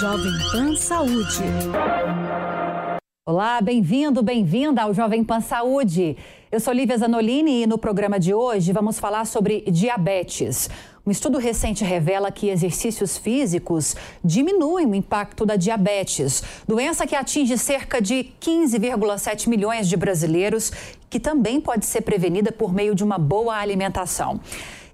Jovem Pan Saúde. Olá, bem-vindo, bem-vinda ao Jovem Pan Saúde. Eu sou Lívia Zanolini e no programa de hoje vamos falar sobre diabetes. Um estudo recente revela que exercícios físicos diminuem o impacto da diabetes, doença que atinge cerca de 15,7 milhões de brasileiros, que também pode ser prevenida por meio de uma boa alimentação.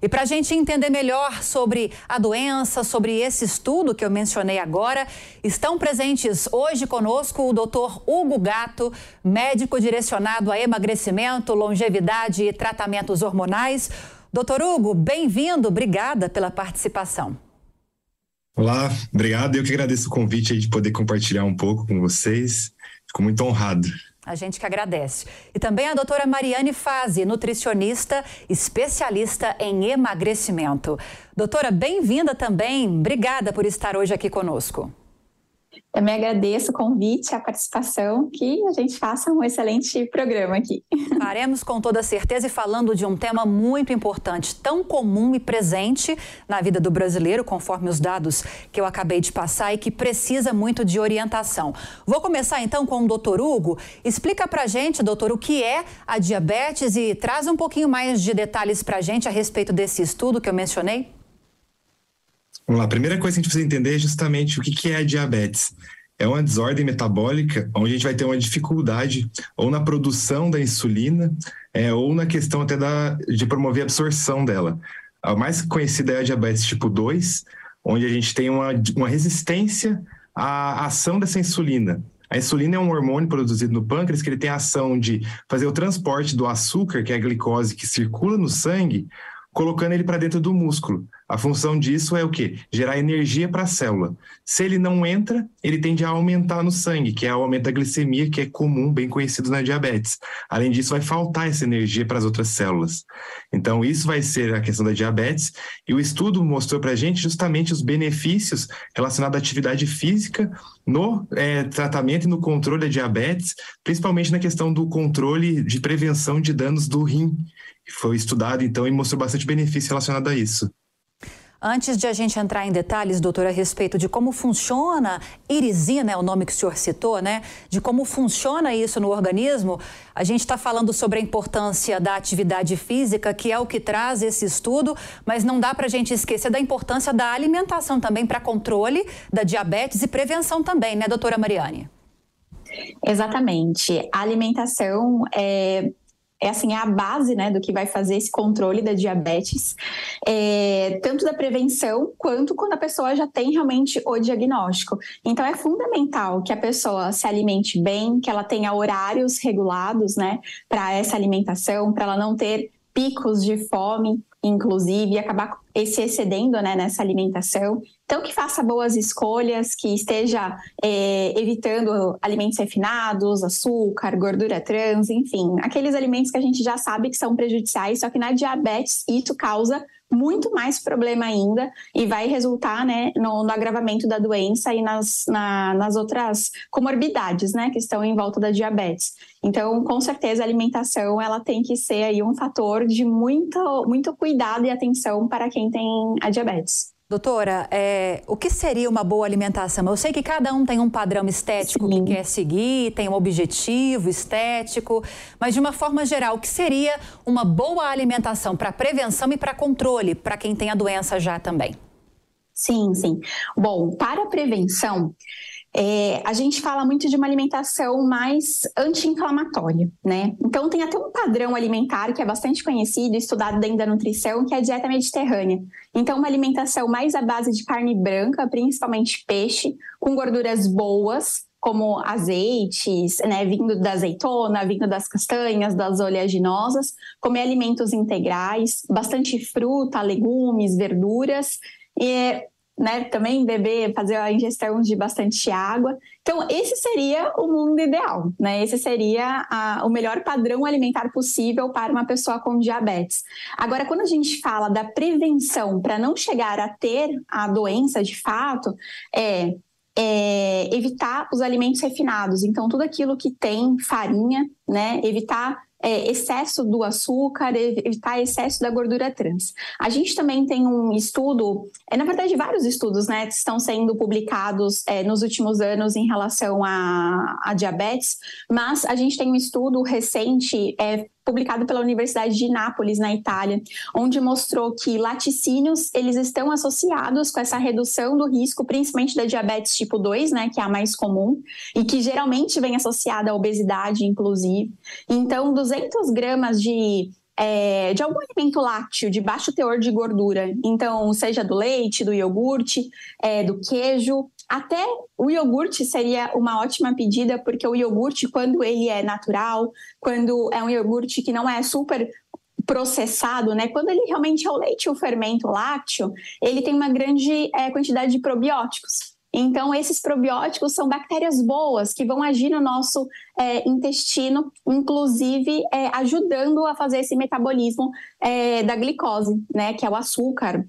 E para a gente entender melhor sobre a doença, sobre esse estudo que eu mencionei agora, estão presentes hoje conosco o doutor Hugo Gato, médico direcionado a emagrecimento, longevidade e tratamentos hormonais. Doutor Hugo, bem-vindo, obrigada pela participação. Olá, obrigado. Eu que agradeço o convite de poder compartilhar um pouco com vocês. Fico muito honrado. A gente que agradece. E também a doutora Mariane Fazi, nutricionista, especialista em emagrecimento. Doutora, bem-vinda também. Obrigada por estar hoje aqui conosco. Também agradeço o convite, a participação, que a gente faça um excelente programa aqui. Faremos com toda certeza e falando de um tema muito importante, tão comum e presente na vida do brasileiro, conforme os dados que eu acabei de passar e que precisa muito de orientação. Vou começar então com o doutor Hugo. Explica pra gente, doutor, o que é a diabetes e traz um pouquinho mais de detalhes pra gente a respeito desse estudo que eu mencionei. Vamos lá, a primeira coisa que a gente precisa entender é justamente o que, é a diabetes. É uma desordem metabólica onde a gente vai ter uma dificuldade ou na produção da insulina é, ou na questão até da, de promover a absorção dela. A mais conhecida é a diabetes tipo 2, onde a gente tem uma, uma resistência à ação dessa insulina. A insulina é um hormônio produzido no pâncreas que ele tem a ação de fazer o transporte do açúcar, que é a glicose que circula no sangue, colocando ele para dentro do músculo. A função disso é o quê? Gerar energia para a célula. Se ele não entra, ele tende a aumentar no sangue, que é o aumento da glicemia, que é comum, bem conhecido na diabetes. Além disso, vai faltar essa energia para as outras células. Então, isso vai ser a questão da diabetes. E o estudo mostrou para a gente justamente os benefícios relacionados à atividade física no é, tratamento e no controle da diabetes, principalmente na questão do controle de prevenção de danos do rim. Foi estudado, então, e mostrou bastante benefício relacionado a isso. Antes de a gente entrar em detalhes, doutora, a respeito de como funciona irisina, é o nome que o senhor citou, né? De como funciona isso no organismo, a gente está falando sobre a importância da atividade física, que é o que traz esse estudo, mas não dá para a gente esquecer da importância da alimentação também para controle da diabetes e prevenção também, né, doutora Mariane? Exatamente. A alimentação é é assim a base né, do que vai fazer esse controle da diabetes, é, tanto da prevenção quanto quando a pessoa já tem realmente o diagnóstico. Então é fundamental que a pessoa se alimente bem, que ela tenha horários regulados né, para essa alimentação, para ela não ter picos de fome, inclusive, e acabar se excedendo né, nessa alimentação. Então, que faça boas escolhas, que esteja é, evitando alimentos refinados, açúcar, gordura trans, enfim, aqueles alimentos que a gente já sabe que são prejudiciais, só que na diabetes isso causa muito mais problema ainda e vai resultar né, no, no agravamento da doença e nas, na, nas outras comorbidades né, que estão em volta da diabetes. Então, com certeza, a alimentação ela tem que ser aí um fator de muito, muito cuidado e atenção para quem tem a diabetes. Doutora, é, o que seria uma boa alimentação? Eu sei que cada um tem um padrão estético Sim. que quer seguir, tem um objetivo estético, mas de uma forma geral, o que seria uma boa alimentação para prevenção e para controle para quem tem a doença já também? Sim, sim. Bom, para prevenção, é, a gente fala muito de uma alimentação mais anti-inflamatória, né? Então tem até um padrão alimentar que é bastante conhecido, estudado dentro da nutrição, que é a dieta mediterrânea. Então, uma alimentação mais à base de carne branca, principalmente peixe, com gorduras boas, como azeites, né, vindo da azeitona, vindo das castanhas, das oleaginosas, comer alimentos integrais, bastante fruta, legumes, verduras, e né, também beber, fazer a ingestão de bastante água. Então, esse seria o mundo ideal, né? Esse seria a, o melhor padrão alimentar possível para uma pessoa com diabetes. Agora, quando a gente fala da prevenção para não chegar a ter a doença de fato, é, é evitar os alimentos refinados. Então, tudo aquilo que tem farinha, né? Evitar é, excesso do açúcar, evitar excesso da gordura trans. A gente também tem um estudo, é, na verdade, vários estudos né, estão sendo publicados é, nos últimos anos em relação à, à diabetes, mas a gente tem um estudo recente é, publicado pela Universidade de Nápoles, na Itália, onde mostrou que laticínios eles estão associados com essa redução do risco, principalmente da diabetes tipo 2, né, que é a mais comum, e que geralmente vem associada à obesidade, inclusive. Então, 200 gramas de é, de algum alimento lácteo de baixo teor de gordura, então seja do leite, do iogurte, é, do queijo, até o iogurte seria uma ótima pedida, porque o iogurte, quando ele é natural, quando é um iogurte que não é super processado, né? Quando ele realmente é o leite, o fermento lácteo, ele tem uma grande é, quantidade de probióticos. Então, esses probióticos são bactérias boas que vão agir no nosso é, intestino, inclusive é, ajudando a fazer esse metabolismo é, da glicose, né? Que é o açúcar,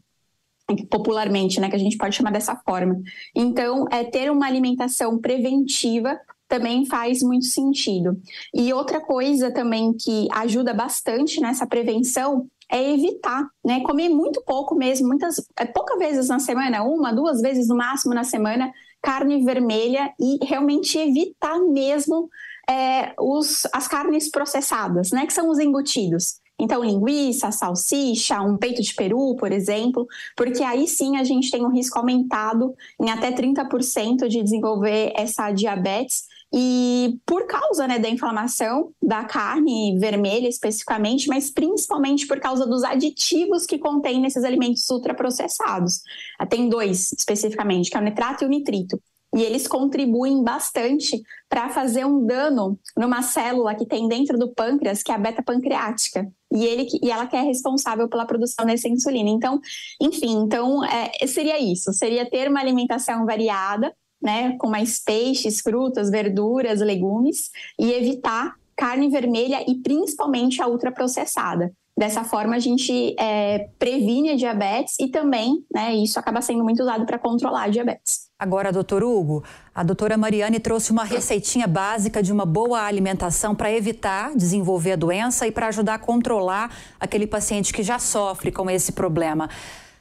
popularmente, né, que a gente pode chamar dessa forma. Então, é ter uma alimentação preventiva também faz muito sentido. E outra coisa também que ajuda bastante nessa prevenção é evitar, né, comer muito pouco mesmo, muitas é, poucas vezes na semana, uma, duas vezes no máximo na semana, carne vermelha e realmente evitar mesmo é, os, as carnes processadas, né, que são os embutidos. Então, linguiça, salsicha, um peito de peru, por exemplo, porque aí sim a gente tem um risco aumentado em até 30% de desenvolver essa diabetes. E por causa né, da inflamação da carne vermelha especificamente, mas principalmente por causa dos aditivos que contém nesses alimentos ultraprocessados. Tem dois especificamente, que é o nitrato e o nitrito e eles contribuem bastante para fazer um dano numa célula que tem dentro do pâncreas, que é a beta-pancreática. E, ele, e ela que é responsável pela produção dessa insulina. Então, enfim, então é, seria isso: seria ter uma alimentação variada, né, com mais peixes, frutas, verduras, legumes, e evitar carne vermelha e principalmente a ultraprocessada. Dessa forma, a gente é, previne a diabetes e também, né, isso acaba sendo muito usado para controlar a diabetes. Agora, doutor Hugo, a doutora Mariane trouxe uma receitinha básica de uma boa alimentação para evitar desenvolver a doença e para ajudar a controlar aquele paciente que já sofre com esse problema.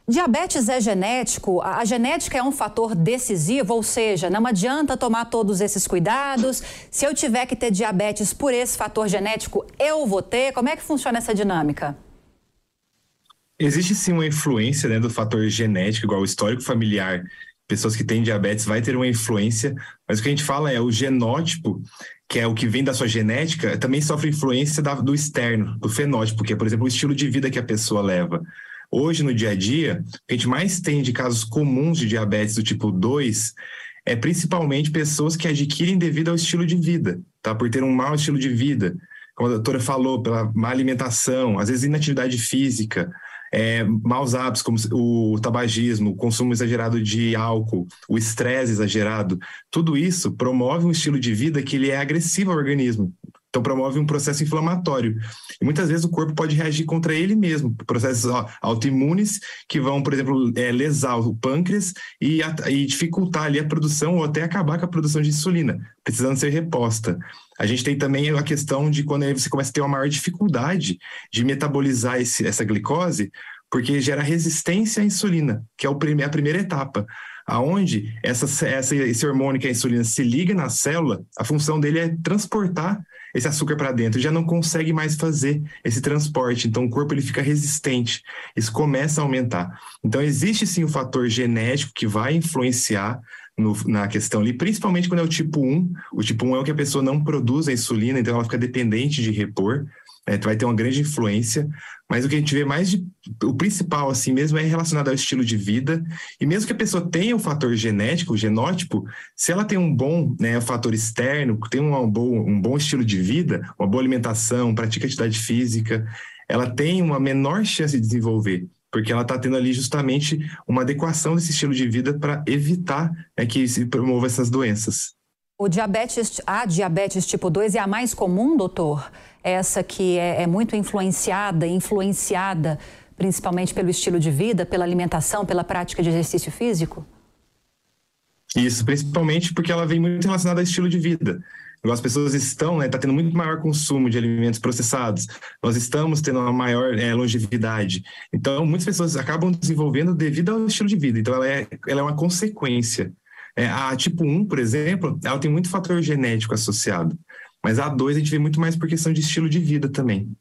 Diabetes é genético? A genética é um fator decisivo, ou seja, não adianta tomar todos esses cuidados. Se eu tiver que ter diabetes por esse fator genético, eu vou ter? Como é que funciona essa dinâmica? Existe sim uma influência né, do fator genético, igual o histórico familiar. Pessoas que têm diabetes vai ter uma influência, mas o que a gente fala é o genótipo, que é o que vem da sua genética, também sofre influência da, do externo, do fenótipo, que é, por exemplo, o estilo de vida que a pessoa leva. Hoje, no dia a dia, a gente mais tem de casos comuns de diabetes do tipo 2 é principalmente pessoas que adquirem devido ao estilo de vida, tá? Por ter um mau estilo de vida, como a doutora falou, pela má alimentação, às vezes inatividade física, é, maus hábitos como o tabagismo, o consumo exagerado de álcool, o estresse exagerado, tudo isso promove um estilo de vida que ele é agressivo ao organismo. Então, promove um processo inflamatório. E muitas vezes o corpo pode reagir contra ele mesmo, processos autoimunes que vão, por exemplo, é, lesar o pâncreas e, e dificultar ali a produção ou até acabar com a produção de insulina, precisando ser reposta. A gente tem também a questão de quando você começa a ter uma maior dificuldade de metabolizar esse, essa glicose, porque gera resistência à insulina, que é a primeira etapa aonde essa, essa, esse hormônio que é a insulina se liga na célula, a função dele é transportar esse açúcar para dentro, já não consegue mais fazer esse transporte, então o corpo ele fica resistente, isso começa a aumentar. Então existe sim o fator genético que vai influenciar no, na questão ali, principalmente quando é o tipo 1. O tipo 1 é o que a pessoa não produz a insulina, então ela fica dependente de repor né, vai ter uma grande influência, mas o que a gente vê mais de, o principal assim mesmo é relacionado ao estilo de vida, e mesmo que a pessoa tenha o um fator genético, o genótipo, se ela tem um bom, né, fator externo, tem um bom, um bom estilo de vida, uma boa alimentação, pratica atividade física, ela tem uma menor chance de desenvolver, porque ela está tendo ali justamente uma adequação desse estilo de vida para evitar né, que se promova essas doenças. O diabetes, a diabetes tipo 2 é a mais comum, doutor? Essa que é, é muito influenciada, influenciada principalmente pelo estilo de vida, pela alimentação, pela prática de exercício físico? Isso, principalmente porque ela vem muito relacionada ao estilo de vida. as pessoas estão, né, tá tendo muito maior consumo de alimentos processados, nós estamos tendo uma maior é, longevidade. Então, muitas pessoas acabam desenvolvendo devido ao estilo de vida. Então, ela é, ela é uma consequência. É, a tipo 1, por exemplo, ela tem muito fator genético associado. Mas a 2 a gente vê muito mais por questão de estilo de vida também.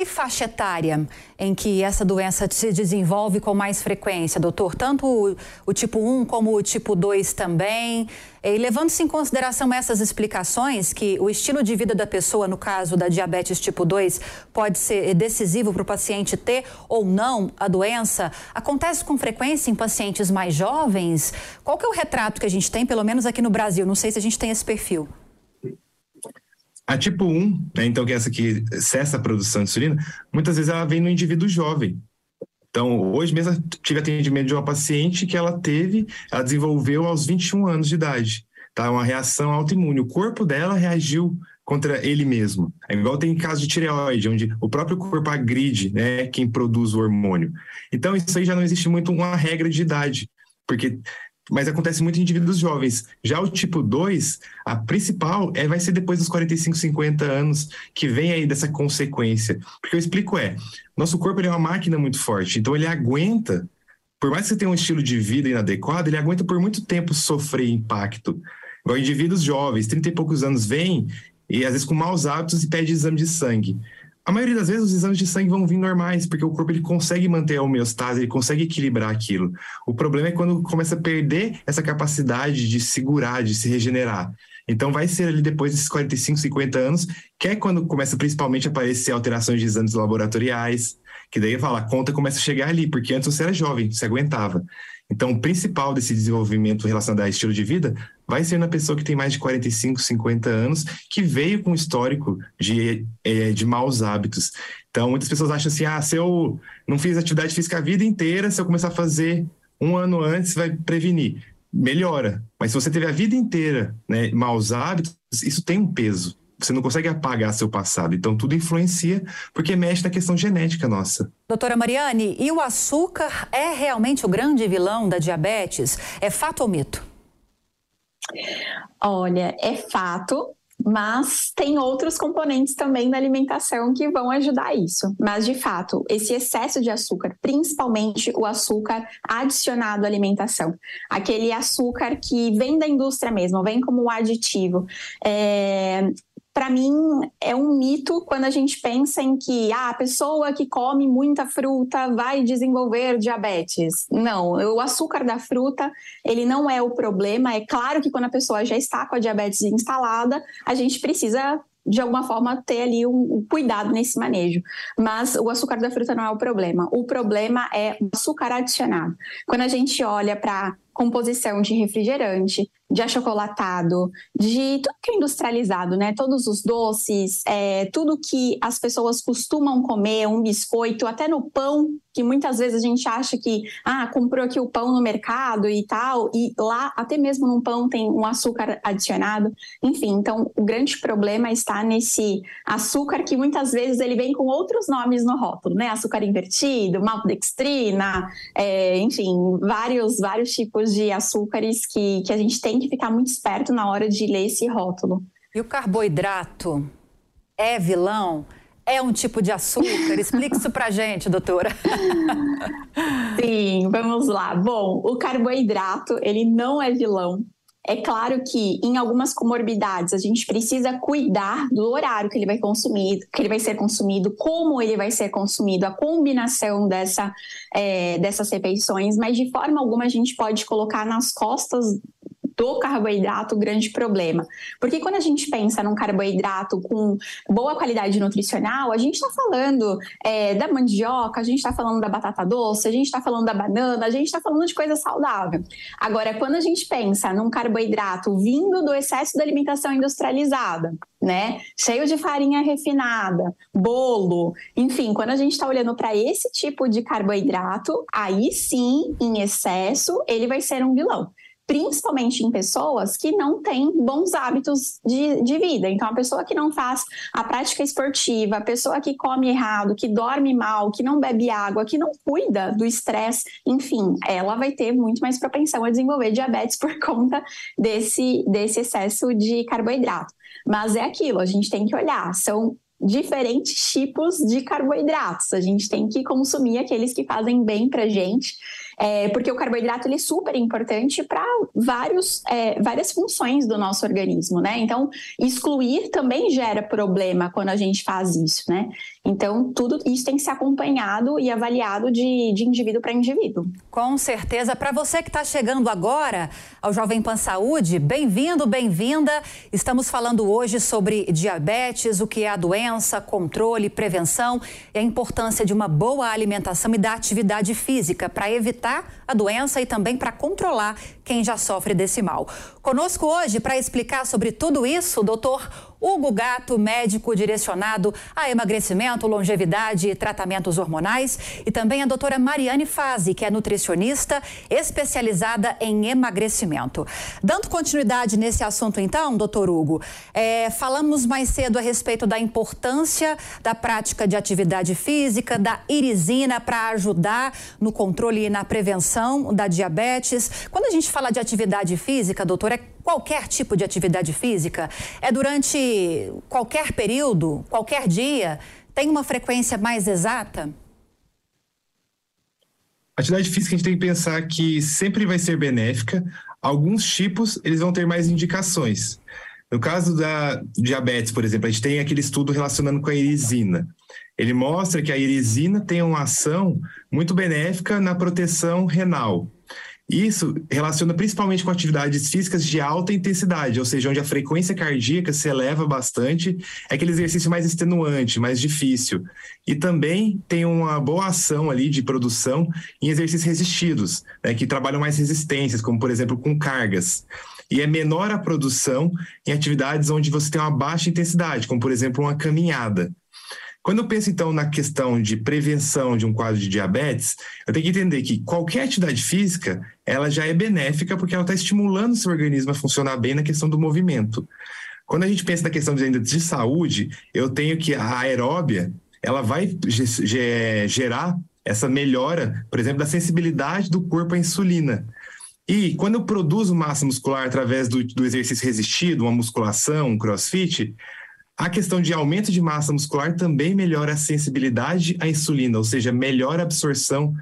E faixa etária em que essa doença se desenvolve com mais frequência, doutor? Tanto o, o tipo 1 como o tipo 2 também. E levando-se em consideração essas explicações, que o estilo de vida da pessoa, no caso da diabetes tipo 2, pode ser decisivo para o paciente ter ou não a doença, acontece com frequência em pacientes mais jovens? Qual que é o retrato que a gente tem, pelo menos aqui no Brasil? Não sei se a gente tem esse perfil. A tipo 1, né, então que é essa que cessa a produção de insulina, muitas vezes ela vem no indivíduo jovem. Então, hoje mesmo tive atendimento de uma paciente que ela teve, ela desenvolveu aos 21 anos de idade, tá? Uma reação autoimune. O corpo dela reagiu contra ele mesmo. É igual tem caso de tireoide, onde o próprio corpo agride, né, quem produz o hormônio. Então, isso aí já não existe muito uma regra de idade, porque mas acontece muito em indivíduos jovens. Já o tipo 2, a principal é, vai ser depois dos 45, 50 anos, que vem aí dessa consequência. Porque eu explico é, nosso corpo é uma máquina muito forte, então ele aguenta, por mais que você tenha um estilo de vida inadequado, ele aguenta por muito tempo sofrer impacto. Igual indivíduos jovens, 30 e poucos anos, vêm e às vezes com maus hábitos e pede exame de sangue. A maioria das vezes os exames de sangue vão vir normais, porque o corpo ele consegue manter a homeostase, ele consegue equilibrar aquilo. O problema é quando começa a perder essa capacidade de segurar, de se regenerar. Então vai ser ali depois desses 45, 50 anos, que é quando começa principalmente a aparecer alterações de exames laboratoriais, que daí fala, a conta começa a chegar ali, porque antes você era jovem, você aguentava. Então, o principal desse desenvolvimento relacionado a estilo de vida vai ser na pessoa que tem mais de 45, 50 anos, que veio com histórico de, é, de maus hábitos. Então, muitas pessoas acham assim: ah, se eu não fiz atividade física a vida inteira, se eu começar a fazer um ano antes, vai prevenir. Melhora. Mas se você teve a vida inteira né, maus hábitos, isso tem um peso. Você não consegue apagar seu passado. Então, tudo influencia porque mexe na questão genética nossa. Doutora Mariane, e o açúcar é realmente o grande vilão da diabetes? É fato ou mito? Olha, é fato, mas tem outros componentes também da alimentação que vão ajudar isso. Mas, de fato, esse excesso de açúcar, principalmente o açúcar adicionado à alimentação, aquele açúcar que vem da indústria mesmo, vem como um aditivo, é, para mim é um mito quando a gente pensa em que ah, a pessoa que come muita fruta vai desenvolver diabetes. Não, o açúcar da fruta, ele não é o problema. É claro que quando a pessoa já está com a diabetes instalada, a gente precisa de alguma forma ter ali um, cuidado nesse manejo. Mas o açúcar da fruta não é o problema. O problema é o açúcar adicionado. Quando a gente olha para composição de refrigerante, de achocolatado, de tudo que é industrializado, né? Todos os doces, é, tudo que as pessoas costumam comer, um biscoito, até no pão, que muitas vezes a gente acha que, ah, comprou aqui o pão no mercado e tal, e lá, até mesmo no pão, tem um açúcar adicionado. Enfim, então o grande problema está nesse açúcar que muitas vezes ele vem com outros nomes no rótulo, né? Açúcar invertido, maltodextrina, é, enfim, vários, vários tipos de açúcares que, que a gente tem que ficar muito esperto na hora de ler esse rótulo. E o carboidrato é vilão? É um tipo de açúcar? Explique isso pra gente, doutora. Sim, vamos lá. Bom, o carboidrato, ele não é vilão. É claro que em algumas comorbidades a gente precisa cuidar do horário que ele vai consumir, que ele vai ser consumido, como ele vai ser consumido, a combinação dessa, é, dessas refeições, mas de forma alguma a gente pode colocar nas costas do carboidrato o grande problema. Porque quando a gente pensa num carboidrato com boa qualidade nutricional, a gente está falando é, da mandioca, a gente está falando da batata doce, a gente está falando da banana, a gente está falando de coisa saudável. Agora, quando a gente pensa num carboidrato vindo do excesso da alimentação industrializada, né? Cheio de farinha refinada, bolo, enfim, quando a gente está olhando para esse tipo de carboidrato, aí sim, em excesso, ele vai ser um vilão principalmente em pessoas que não têm bons hábitos de, de vida. Então, a pessoa que não faz a prática esportiva, a pessoa que come errado, que dorme mal, que não bebe água, que não cuida do estresse, enfim, ela vai ter muito mais propensão a desenvolver diabetes por conta desse, desse excesso de carboidrato. Mas é aquilo, a gente tem que olhar, são diferentes tipos de carboidratos. A gente tem que consumir aqueles que fazem bem para gente é, porque o carboidrato ele é super importante para é, várias funções do nosso organismo, né? Então, excluir também gera problema quando a gente faz isso, né? Então, tudo isso tem que ser acompanhado e avaliado de, de indivíduo para indivíduo. Com certeza. Para você que está chegando agora ao Jovem Pan Saúde, bem-vindo, bem-vinda. Estamos falando hoje sobre diabetes, o que é a doença, controle, prevenção e a importância de uma boa alimentação e da atividade física para evitar a doença e também para controlar quem já sofre desse mal. Conosco hoje para explicar sobre tudo isso, o doutor Hugo Gato, médico direcionado a emagrecimento, longevidade e tratamentos hormonais, e também a doutora Mariane Fazi, que é nutricionista especializada em emagrecimento. Dando continuidade nesse assunto, então, doutor Hugo, é, falamos mais cedo a respeito da importância da prática de atividade física, da irisina para ajudar no controle e na prevenção da diabetes. Quando a gente fala de atividade física, doutor, é qualquer tipo de atividade física? É durante qualquer período, qualquer dia? Tem uma frequência mais exata? atividade física a gente tem que pensar que sempre vai ser benéfica. Alguns tipos eles vão ter mais indicações. No caso da diabetes, por exemplo, a gente tem aquele estudo relacionando com a irisina. Ele mostra que a irisina tem uma ação muito benéfica na proteção renal. Isso relaciona principalmente com atividades físicas de alta intensidade, ou seja, onde a frequência cardíaca se eleva bastante, é aquele exercício mais extenuante, mais difícil. E também tem uma boa ação ali de produção em exercícios resistidos, né, que trabalham mais resistências, como por exemplo com cargas. E é menor a produção em atividades onde você tem uma baixa intensidade, como por exemplo uma caminhada. Quando eu penso, então, na questão de prevenção de um quadro de diabetes, eu tenho que entender que qualquer atividade física, ela já é benéfica porque ela está estimulando o seu organismo a funcionar bem na questão do movimento. Quando a gente pensa na questão de, de saúde, eu tenho que a aeróbia, ela vai gerar essa melhora, por exemplo, da sensibilidade do corpo à insulina. E quando eu produzo massa muscular através do, do exercício resistido, uma musculação, um crossfit, a questão de aumento de massa muscular também melhora a sensibilidade à insulina, ou seja, melhora a absorção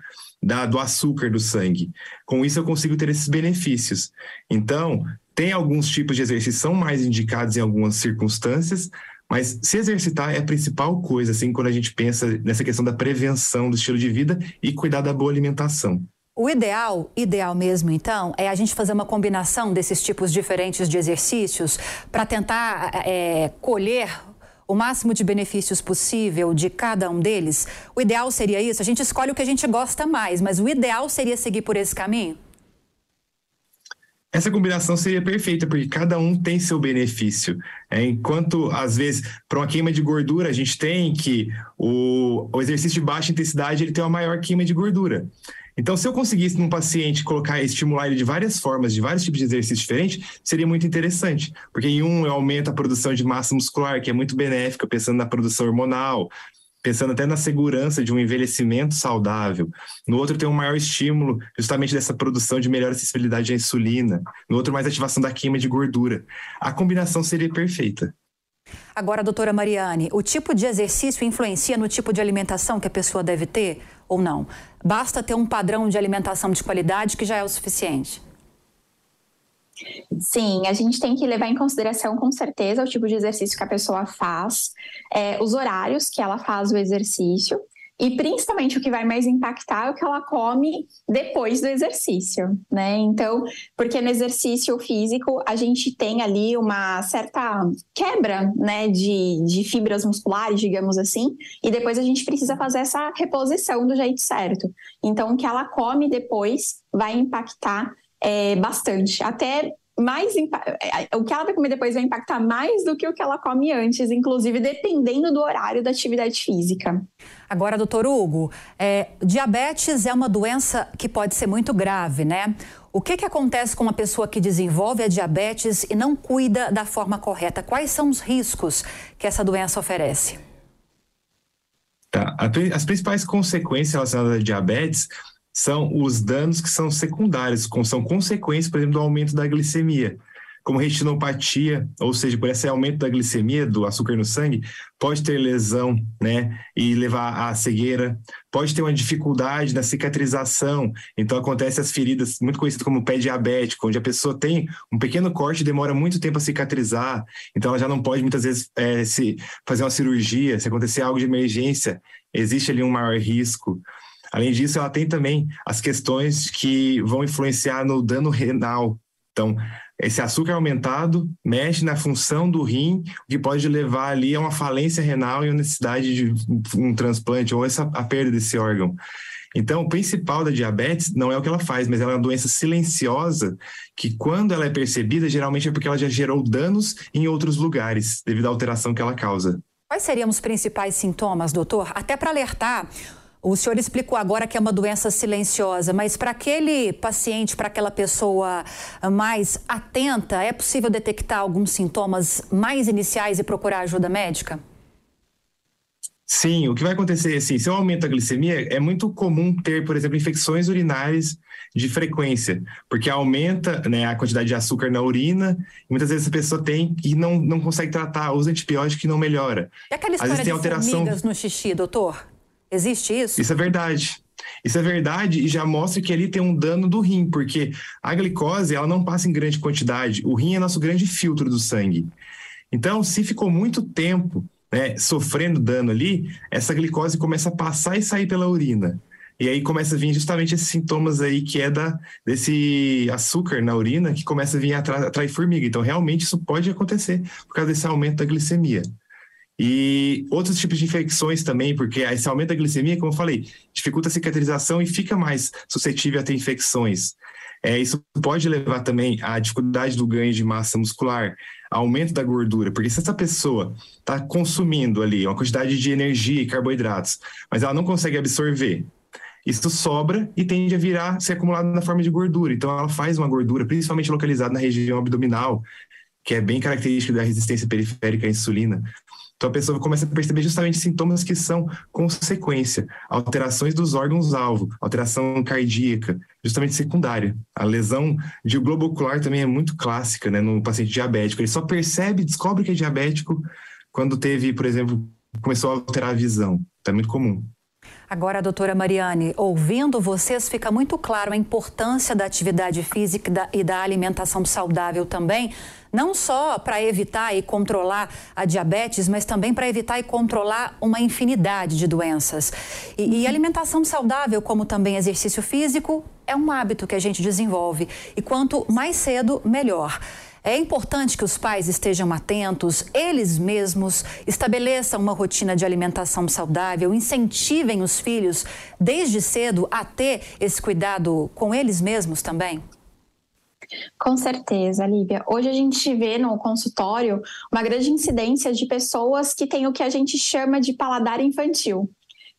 da, do açúcar do sangue. Com isso, eu consigo ter esses benefícios. Então, tem alguns tipos de exercício são mais indicados em algumas circunstâncias, mas se exercitar é a principal coisa, assim, quando a gente pensa nessa questão da prevenção do estilo de vida e cuidar da boa alimentação. O ideal, ideal mesmo, então, é a gente fazer uma combinação desses tipos diferentes de exercícios para tentar é, colher o máximo de benefícios possível de cada um deles. O ideal seria isso. A gente escolhe o que a gente gosta mais, mas o ideal seria seguir por esse caminho. Essa combinação seria perfeita, porque cada um tem seu benefício. É, enquanto, às vezes, para uma queima de gordura, a gente tem que o, o exercício de baixa intensidade ele tem uma maior queima de gordura. Então, se eu conseguisse num paciente colocar, estimular ele de várias formas, de vários tipos de exercícios diferentes, seria muito interessante. Porque em um aumenta a produção de massa muscular, que é muito benéfica, pensando na produção hormonal, pensando até na segurança de um envelhecimento saudável. No outro tem um maior estímulo justamente dessa produção de melhor acessibilidade à insulina. No outro mais ativação da queima de gordura. A combinação seria perfeita. Agora, doutora Mariane, o tipo de exercício influencia no tipo de alimentação que a pessoa deve ter ou não? Basta ter um padrão de alimentação de qualidade que já é o suficiente? Sim, a gente tem que levar em consideração com certeza o tipo de exercício que a pessoa faz, é, os horários que ela faz o exercício e principalmente o que vai mais impactar é o que ela come depois do exercício, né? Então, porque no exercício físico a gente tem ali uma certa quebra, né, de, de fibras musculares, digamos assim, e depois a gente precisa fazer essa reposição do jeito certo. Então, o que ela come depois vai impactar é, bastante. Até mais o que ela vai comer depois vai impactar mais do que o que ela come antes, inclusive dependendo do horário da atividade física. Agora, doutor Hugo, é, diabetes é uma doença que pode ser muito grave, né? O que, que acontece com uma pessoa que desenvolve a diabetes e não cuida da forma correta? Quais são os riscos que essa doença oferece? Tá. As principais consequências relacionadas à diabetes são os danos que são secundários, são consequências, por exemplo, do aumento da glicemia. Como retinopatia, ou seja, por esse aumento da glicemia, do açúcar no sangue, pode ter lesão, né, e levar à cegueira, pode ter uma dificuldade na cicatrização, então acontece as feridas, muito conhecidas como pé diabético, onde a pessoa tem um pequeno corte e demora muito tempo a cicatrizar, então ela já não pode muitas vezes é, se fazer uma cirurgia, se acontecer algo de emergência, existe ali um maior risco. Além disso, ela tem também as questões que vão influenciar no dano renal. Então, esse açúcar aumentado mexe na função do rim, o que pode levar ali a uma falência renal e a necessidade de um transplante ou essa, a perda desse órgão. Então, o principal da diabetes não é o que ela faz, mas ela é uma doença silenciosa que, quando ela é percebida, geralmente é porque ela já gerou danos em outros lugares, devido à alteração que ela causa. Quais seriam os principais sintomas, doutor? Até para alertar o senhor explicou agora que é uma doença silenciosa, mas para aquele paciente, para aquela pessoa mais atenta, é possível detectar alguns sintomas mais iniciais e procurar ajuda médica? Sim, o que vai acontecer assim, se eu aumento a glicemia, é muito comum ter, por exemplo, infecções urinárias de frequência, porque aumenta né, a quantidade de açúcar na urina, e muitas vezes a pessoa tem e não, não consegue tratar, usa antibiótico e não melhora. E aquela história Às vezes tem de alteração... formigas no xixi, doutor? Existe isso? Isso é verdade. Isso é verdade e já mostra que ali tem um dano do rim, porque a glicose ela não passa em grande quantidade. O rim é nosso grande filtro do sangue. Então, se ficou muito tempo né, sofrendo dano ali, essa glicose começa a passar e sair pela urina. E aí começa a vir justamente esses sintomas aí que é da, desse açúcar na urina que começa a vir atrair, formiga. Então, realmente, isso pode acontecer por causa desse aumento da glicemia. E outros tipos de infecções também, porque esse aumento da glicemia, como eu falei, dificulta a cicatrização e fica mais suscetível a ter infecções. É, isso pode levar também à dificuldade do ganho de massa muscular, aumento da gordura, porque se essa pessoa está consumindo ali uma quantidade de energia e carboidratos, mas ela não consegue absorver, isso sobra e tende a virar, ser acumulado na forma de gordura. Então ela faz uma gordura, principalmente localizada na região abdominal, que é bem característica da resistência periférica à insulina. Então a pessoa começa a perceber justamente sintomas que são consequência, alterações dos órgãos-alvo, alteração cardíaca, justamente secundária. A lesão de globo ocular também é muito clássica né, no paciente diabético. Ele só percebe, descobre que é diabético quando teve, por exemplo, começou a alterar a visão. Então é muito comum. Agora, doutora Mariane, ouvindo vocês, fica muito claro a importância da atividade física e da alimentação saudável também, não só para evitar e controlar a diabetes, mas também para evitar e controlar uma infinidade de doenças. E, e alimentação saudável, como também exercício físico, é um hábito que a gente desenvolve. E quanto mais cedo, melhor. É importante que os pais estejam atentos, eles mesmos estabeleçam uma rotina de alimentação saudável, incentivem os filhos desde cedo a ter esse cuidado com eles mesmos também? Com certeza, Lívia. Hoje a gente vê no consultório uma grande incidência de pessoas que têm o que a gente chama de paladar infantil.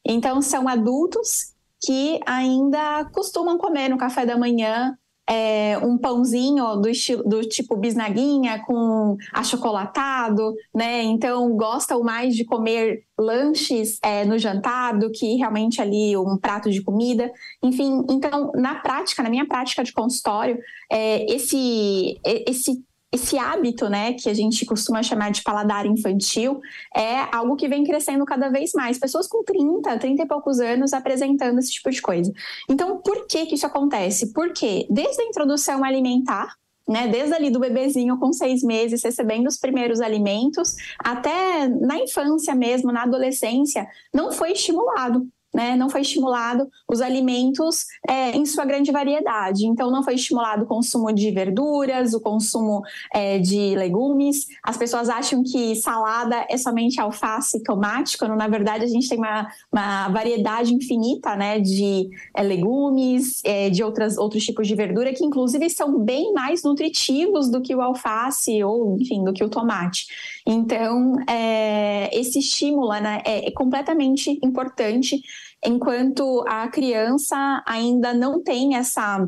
Então, são adultos que ainda costumam comer no café da manhã é, um pãozinho do, estilo, do tipo bisnaguinha com achocolatado, né? Então gostam mais de comer lanches é, no jantar do que realmente ali um prato de comida. Enfim, então na prática, na minha prática de consultório, é, esse esse esse hábito, né, que a gente costuma chamar de paladar infantil, é algo que vem crescendo cada vez mais. Pessoas com 30, 30 e poucos anos apresentando esse tipo de coisa. Então, por que que isso acontece? Porque desde a introdução alimentar, né, desde ali do bebezinho com seis meses recebendo os primeiros alimentos, até na infância mesmo, na adolescência, não foi estimulado né, não foi estimulado os alimentos é, em sua grande variedade. Então, não foi estimulado o consumo de verduras, o consumo é, de legumes. As pessoas acham que salada é somente alface e tomate, quando na verdade a gente tem uma, uma variedade infinita né, de é, legumes, é, de outras, outros tipos de verdura, que inclusive são bem mais nutritivos do que o alface ou, enfim, do que o tomate. Então, é, esse estímulo né, é, é completamente importante enquanto a criança ainda não tem essa,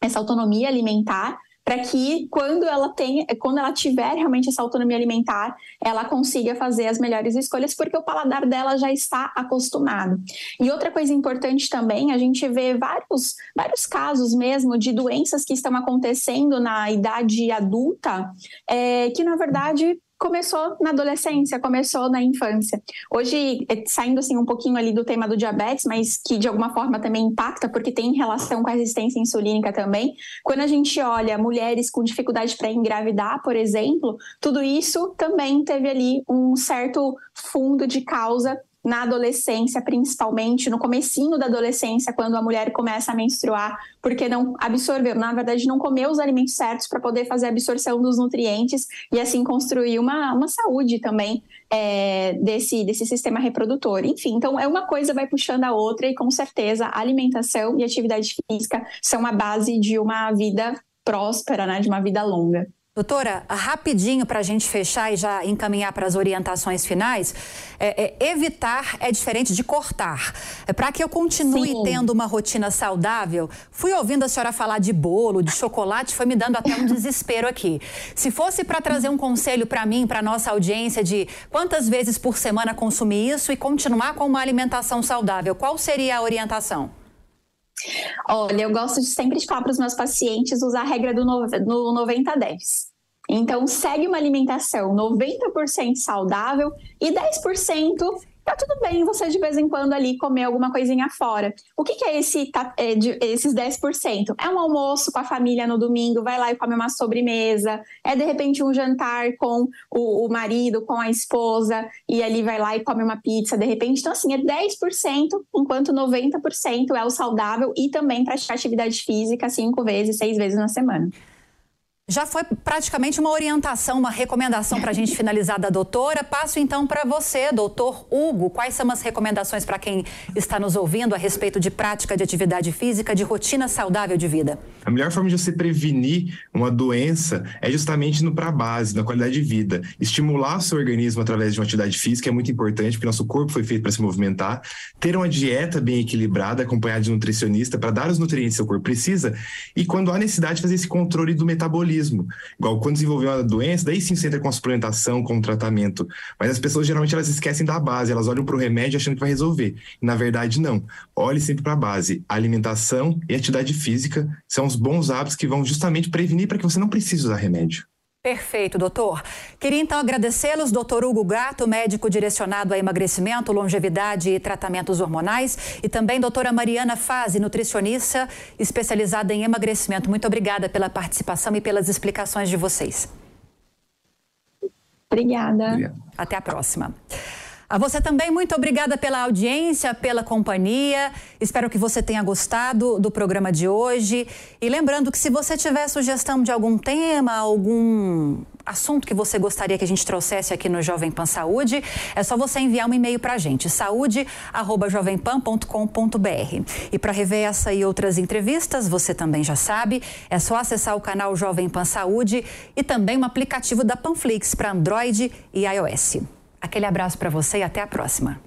essa autonomia alimentar para que quando ela tem, quando ela tiver realmente essa autonomia alimentar, ela consiga fazer as melhores escolhas, porque o paladar dela já está acostumado. E outra coisa importante também, a gente vê vários, vários casos mesmo de doenças que estão acontecendo na idade adulta, é, que na verdade começou na adolescência, começou na infância. Hoje, é, saindo assim um pouquinho ali do tema do diabetes, mas que de alguma forma também impacta, porque tem relação com a resistência insulínica também. Quando a gente olha mulheres com dificuldade para engravidar, por exemplo, tudo isso também teve ali um certo fundo de causa na adolescência, principalmente no comecinho da adolescência, quando a mulher começa a menstruar, porque não absorveu, na verdade, não comeu os alimentos certos para poder fazer a absorção dos nutrientes e assim construir uma, uma saúde também é, desse, desse sistema reprodutor. Enfim, então é uma coisa vai puxando a outra e com certeza alimentação e atividade física são a base de uma vida próspera, né, de uma vida longa. Doutora, rapidinho para a gente fechar e já encaminhar para as orientações finais, é, é, evitar é diferente de cortar. É, para que eu continue Sim. tendo uma rotina saudável, fui ouvindo a senhora falar de bolo, de chocolate, foi me dando até um desespero aqui. Se fosse para trazer um conselho para mim, para nossa audiência, de quantas vezes por semana consumir isso e continuar com uma alimentação saudável, qual seria a orientação? Olha, eu gosto de sempre de falar para os meus pacientes usar a regra do, do 90-10. Então, segue uma alimentação 90% saudável e 10% tá tudo bem você de vez em quando ali comer alguma coisinha fora. O que, que é, esse, é, de, esses 10%? É um almoço com a família no domingo, vai lá e come uma sobremesa, é de repente um jantar com o, o marido, com a esposa, e ali vai lá e come uma pizza de repente. Então, assim, é 10%, enquanto 90% é o saudável e também praticar atividade física cinco vezes, seis vezes na semana. Já foi praticamente uma orientação, uma recomendação para a gente finalizar da doutora. Passo então para você, doutor Hugo. Quais são as recomendações para quem está nos ouvindo a respeito de prática de atividade física, de rotina saudável de vida? A melhor forma de você prevenir uma doença é justamente no para base, na qualidade de vida. Estimular seu organismo através de uma atividade física é muito importante, porque nosso corpo foi feito para se movimentar. Ter uma dieta bem equilibrada, acompanhada de nutricionista, para dar os nutrientes que seu corpo precisa. E quando há necessidade, fazer esse controle do metabolismo metabolismo. Igual quando desenvolveu uma doença, daí sim você entra com a suplementação, com o tratamento. Mas as pessoas geralmente elas esquecem da base, elas olham para o remédio achando que vai resolver. Na verdade, não. Olhe sempre para a base. alimentação e atividade física são os bons hábitos que vão justamente prevenir para que você não precise usar remédio. Perfeito, doutor. Queria então agradecê-los, doutor Hugo Gato, médico direcionado a emagrecimento, longevidade e tratamentos hormonais, e também doutora Mariana Fazi, nutricionista especializada em emagrecimento. Muito obrigada pela participação e pelas explicações de vocês. Obrigada. Obrigado. Até a próxima. A você também, muito obrigada pela audiência, pela companhia. Espero que você tenha gostado do programa de hoje. E lembrando que se você tiver sugestão de algum tema, algum assunto que você gostaria que a gente trouxesse aqui no Jovem Pan Saúde, é só você enviar um e-mail para a gente, saúde@jovempan.com.br. E para rever essa e outras entrevistas, você também já sabe, é só acessar o canal Jovem Pan Saúde e também o aplicativo da Panflix para Android e iOS. Aquele abraço para você e até a próxima.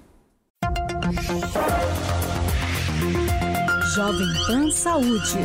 Jovem Pan Saúde.